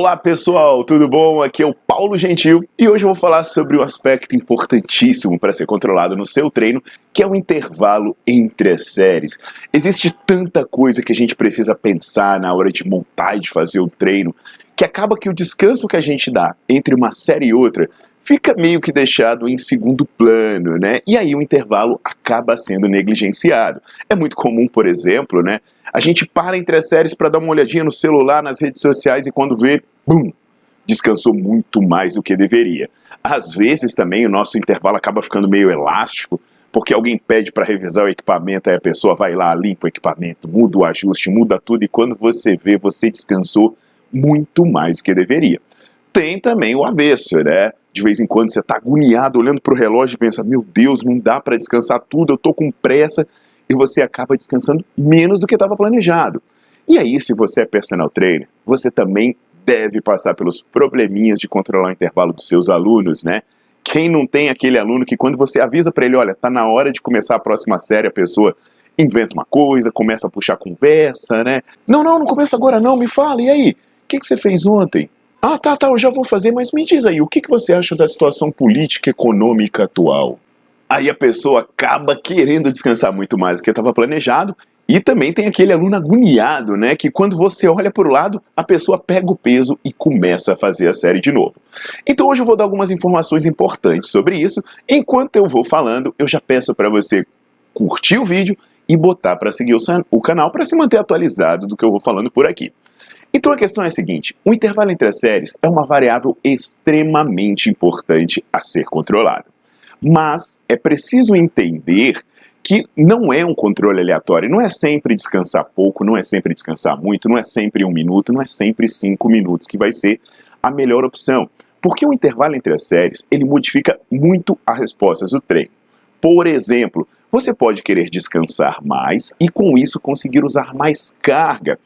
Olá pessoal, tudo bom? Aqui é o Paulo Gentil e hoje eu vou falar sobre um aspecto importantíssimo para ser controlado no seu treino, que é o intervalo entre as séries. Existe tanta coisa que a gente precisa pensar na hora de montar e de fazer o treino, que acaba que o descanso que a gente dá entre uma série e outra fica meio que deixado em segundo plano, né? E aí o intervalo acaba sendo negligenciado. É muito comum, por exemplo, né? A gente para entre as séries para dar uma olhadinha no celular, nas redes sociais e quando vê, bum, descansou muito mais do que deveria. Às vezes também o nosso intervalo acaba ficando meio elástico, porque alguém pede para revisar o equipamento, aí a pessoa vai lá, limpa o equipamento, muda o ajuste, muda tudo e quando você vê, você descansou muito mais do que deveria. Tem também o avesso, né? De vez em quando você está agoniado olhando para o relógio e pensa: meu Deus, não dá para descansar tudo, eu estou com pressa, e você acaba descansando menos do que estava planejado. E aí, se você é personal trainer, você também deve passar pelos probleminhas de controlar o intervalo dos seus alunos, né? Quem não tem aquele aluno que quando você avisa para ele, olha, tá na hora de começar a próxima série, a pessoa inventa uma coisa, começa a puxar conversa, né? Não, não, não começa agora não, me fala, e aí? O que, que você fez ontem? Ah, tá, tá, eu já vou fazer, mas me diz aí, o que, que você acha da situação política e econômica atual? Aí a pessoa acaba querendo descansar muito mais do que estava planejado. E também tem aquele aluno agoniado, né? Que quando você olha para o lado, a pessoa pega o peso e começa a fazer a série de novo. Então hoje eu vou dar algumas informações importantes sobre isso. Enquanto eu vou falando, eu já peço para você curtir o vídeo e botar para seguir o, o canal para se manter atualizado do que eu vou falando por aqui. Então a questão é a seguinte: o intervalo entre as séries é uma variável extremamente importante a ser controlada. Mas é preciso entender que não é um controle aleatório, não é sempre descansar pouco, não é sempre descansar muito, não é sempre um minuto, não é sempre cinco minutos que vai ser a melhor opção. Porque o intervalo entre as séries, ele modifica muito as respostas do treino. Por exemplo, você pode querer descansar mais e com isso conseguir usar mais carga.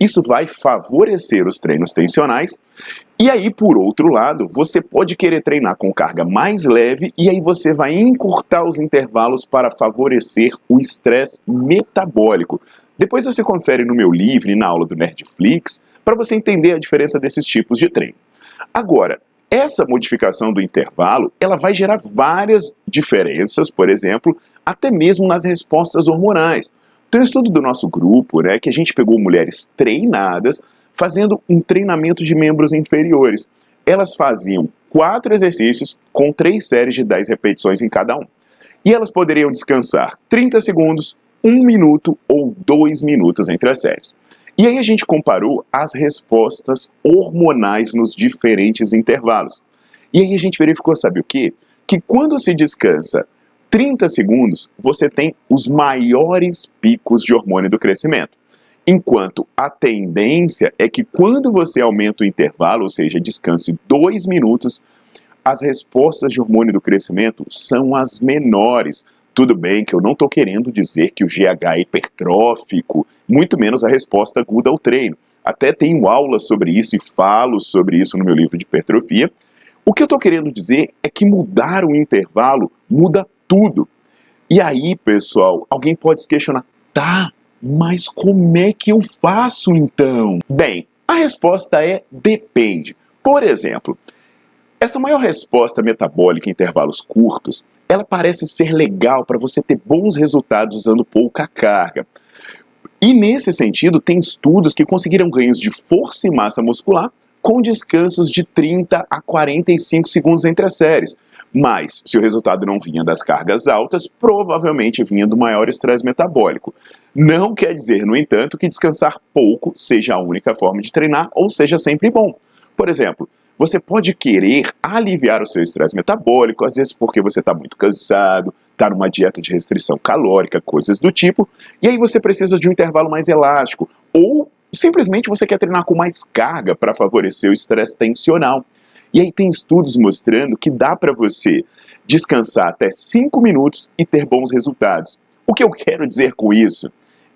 Isso vai favorecer os treinos tensionais. E aí, por outro lado, você pode querer treinar com carga mais leve e aí você vai encurtar os intervalos para favorecer o estresse metabólico. Depois você confere no meu livro e na aula do Nerdflix para você entender a diferença desses tipos de treino. Agora, essa modificação do intervalo, ela vai gerar várias diferenças, por exemplo, até mesmo nas respostas hormonais. Tem um estudo do nosso grupo, né, que a gente pegou mulheres treinadas fazendo um treinamento de membros inferiores. Elas faziam quatro exercícios com três séries de 10 repetições em cada um. E elas poderiam descansar 30 segundos, 1 minuto ou 2 minutos entre as séries. E aí a gente comparou as respostas hormonais nos diferentes intervalos. E aí a gente verificou, sabe o quê? Que quando se descansa 30 segundos, você tem os maiores picos de hormônio do crescimento. Enquanto a tendência é que quando você aumenta o intervalo, ou seja, descanse 2 minutos, as respostas de hormônio do crescimento são as menores. Tudo bem que eu não estou querendo dizer que o GH é hipertrófico, muito menos a resposta aguda ao treino. Até tenho aula sobre isso e falo sobre isso no meu livro de hipertrofia. O que eu estou querendo dizer é que mudar o intervalo muda tudo. E aí, pessoal, alguém pode se questionar: tá, mas como é que eu faço então? Bem, a resposta é depende. Por exemplo, essa maior resposta metabólica em intervalos curtos, ela parece ser legal para você ter bons resultados usando pouca carga. E nesse sentido, tem estudos que conseguiram ganhos de força e massa muscular com descansos de 30 a 45 segundos entre as séries. Mas, se o resultado não vinha das cargas altas, provavelmente vinha do maior estresse metabólico. Não quer dizer, no entanto, que descansar pouco seja a única forma de treinar ou seja sempre bom. Por exemplo, você pode querer aliviar o seu estresse metabólico, às vezes porque você está muito cansado, está numa dieta de restrição calórica, coisas do tipo, e aí você precisa de um intervalo mais elástico, ou simplesmente você quer treinar com mais carga para favorecer o estresse tensional. E aí tem estudos mostrando que dá para você descansar até 5 minutos e ter bons resultados. O que eu quero dizer com isso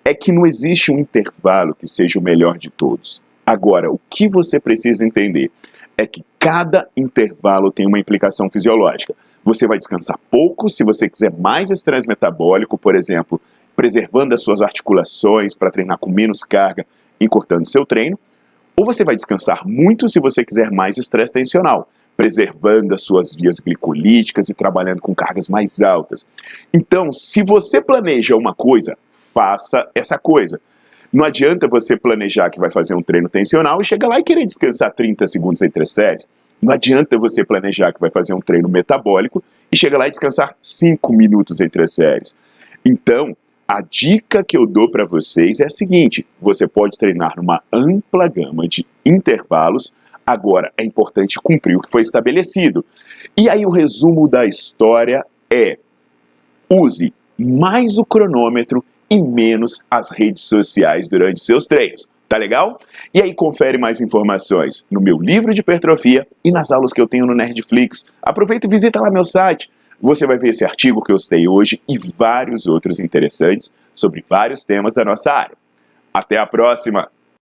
é que não existe um intervalo que seja o melhor de todos. Agora, o que você precisa entender é que cada intervalo tem uma implicação fisiológica. Você vai descansar pouco se você quiser mais estresse metabólico, por exemplo, preservando as suas articulações para treinar com menos carga, encurtando seu treino, ou você vai descansar muito se você quiser mais estresse tensional, preservando as suas vias glicolíticas e trabalhando com cargas mais altas. Então, se você planeja uma coisa, faça essa coisa. Não adianta você planejar que vai fazer um treino tensional e chegar lá e querer descansar 30 segundos entre séries. Não adianta você planejar que vai fazer um treino metabólico e chegar lá e descansar 5 minutos entre séries. Então, a dica que eu dou para vocês é a seguinte: você pode treinar numa ampla gama de intervalos. Agora, é importante cumprir o que foi estabelecido. E aí, o resumo da história é: use mais o cronômetro e menos as redes sociais durante seus treinos. Tá legal? E aí confere mais informações no meu livro de hipertrofia e nas aulas que eu tenho no Nerdflix. Aproveita e visita lá meu site você vai ver esse artigo que eu citei hoje e vários outros interessantes sobre vários temas da nossa área. Até a próxima!